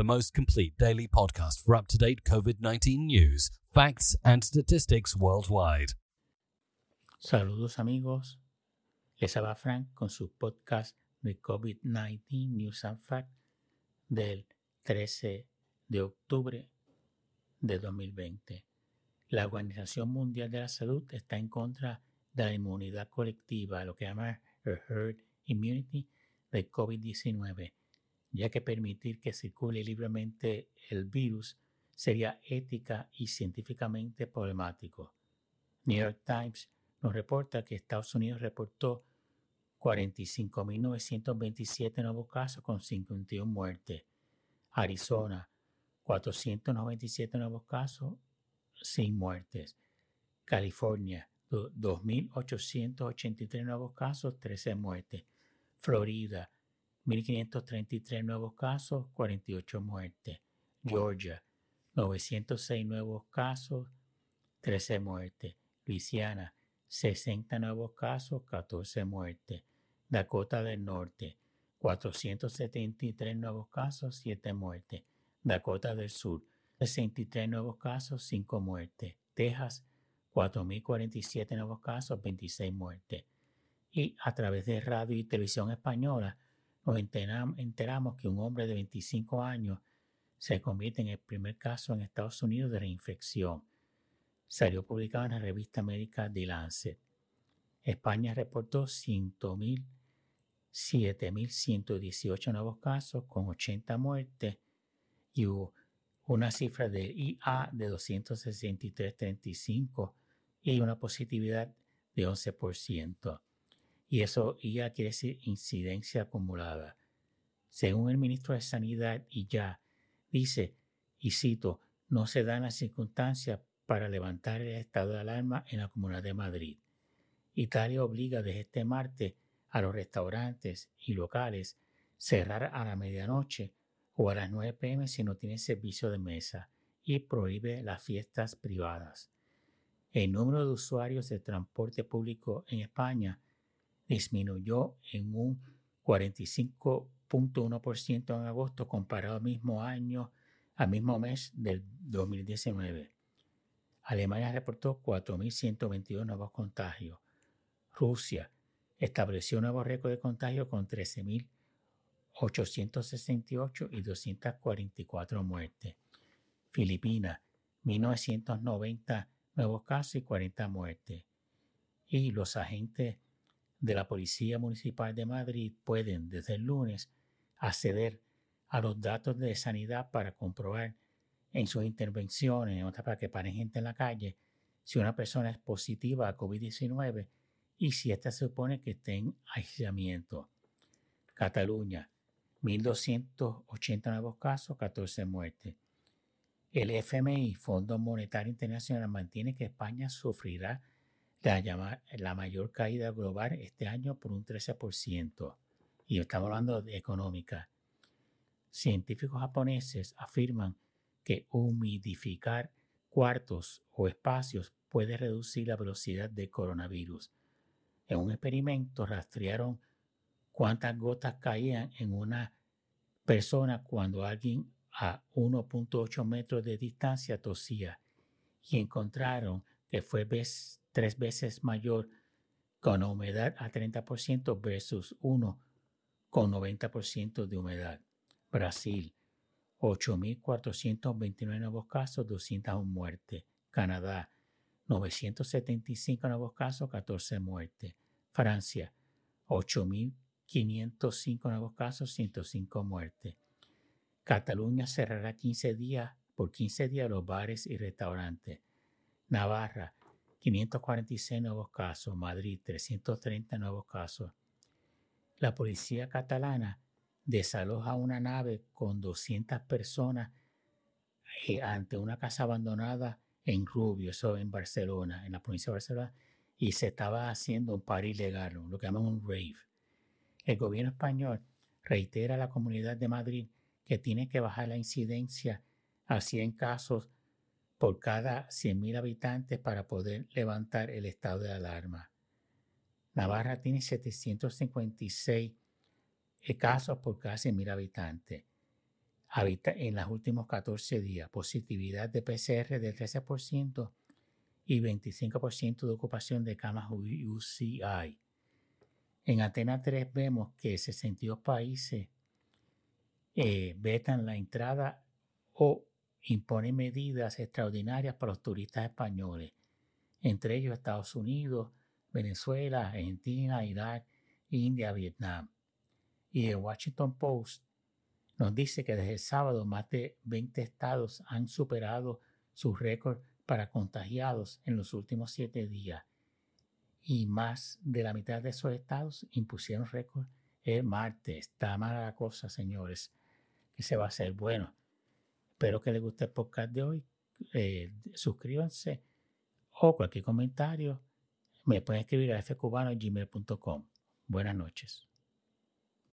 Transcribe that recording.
the most complete daily podcast for up to date COVID 19 news, facts, and statistics worldwide. Saludos amigos, les habla Frank con su podcast de COVID-19 News and Facts del 13 de octubre de 2020. La Organización Mundial de la Salud está en contra de la inmunidad colectiva, lo que llama herd immunity de COVID-19, ya que permitir que circule libremente el virus sería ética y científicamente problemático. New York Times nos reporta que Estados Unidos reportó 45.927 nuevos casos con 51 muertes. Arizona, 497 nuevos casos sin muertes. California, 2.883 nuevos casos, 13 muertes. Florida, 1.533 nuevos casos, 48 muertes. Georgia, 906 nuevos casos, 13 muertes. Luisiana, 60 nuevos casos, 14 muertes. Dakota del Norte, 473 nuevos casos, 7 muertes. Dakota del Sur, 63 nuevos casos, 5 muertes. Texas, 4.047 nuevos casos, 26 muertes. Y a través de radio y televisión española nos enteramos que un hombre de 25 años se convierte en el primer caso en Estados Unidos de reinfección salió publicado en la revista médica The Lancet. España reportó 7.118 nuevos casos con 80 muertes y hubo una cifra de IA de 263.35 y una positividad de 11%. Y eso IA quiere decir incidencia acumulada. Según el ministro de Sanidad, y ya dice, y cito, no se dan las circunstancias para levantar el estado de alarma en la Comunidad de Madrid. Italia obliga desde este martes a los restaurantes y locales cerrar a la medianoche o a las 9 pm si no tienen servicio de mesa y prohíbe las fiestas privadas. El número de usuarios de transporte público en España disminuyó en un 45.1% en agosto comparado al mismo año, al mismo mes del 2019. Alemania reportó 4.122 nuevos contagios. Rusia estableció un nuevo récord de contagio con 13.868 y 244 muertes. Filipinas, 1.990 nuevos casos y 40 muertes. Y los agentes de la Policía Municipal de Madrid pueden desde el lunes acceder a los datos de sanidad para comprobar en sus intervenciones, otra para que paren gente en la calle, si una persona es positiva a COVID-19 y si ésta se supone que esté en aislamiento. Cataluña, 1.280 nuevos casos, 14 muertes. El FMI, Fondo Monetario Internacional, mantiene que España sufrirá la, mayor caída global este año por un 13%. Y estamos hablando de económica. Científicos japoneses afirman que humidificar cuartos o espacios puede reducir la velocidad del coronavirus. En un experimento rastrearon cuántas gotas caían en una persona cuando alguien a 1.8 metros de distancia tosía y encontraron que fue tres veces mayor con humedad a 30% versus uno con 90% de humedad. Brasil, 8.429 nuevos casos, 201 muertes. Canadá, 975 nuevos casos, 14 muertes. Francia, 8.505 nuevos casos, 105 muertes. Cataluña cerrará 15 días, por 15 días los bares y restaurantes. Navarra, 546 nuevos casos. Madrid, 330 nuevos casos. La policía catalana desaloja una nave con 200 personas eh, ante una casa abandonada en Rubio, eso en Barcelona, en la provincia de Barcelona, y se estaba haciendo un par ilegal, lo que llaman un rave. El gobierno español reitera a la Comunidad de Madrid que tiene que bajar la incidencia a 100 casos por cada 100.000 habitantes para poder levantar el estado de alarma. Navarra tiene 756 casos por cada 100.000 habitantes. Habita en los últimos 14 días, positividad de PCR del 13% y 25% de ocupación de camas UCI. En Atenas 3 vemos que 62 países eh, vetan la entrada o imponen medidas extraordinarias para los turistas españoles, entre ellos Estados Unidos, Venezuela, Argentina, Irak, India, Vietnam. Y el Washington Post nos dice que desde el sábado más de 20 estados han superado sus récords para contagiados en los últimos siete días. Y más de la mitad de esos estados impusieron récords el martes. Está mala la cosa, señores, que se va a hacer bueno. Espero que les guste el podcast de hoy. Eh, suscríbanse o cualquier comentario me pueden escribir a fcubano.gmail.com. Buenas noches.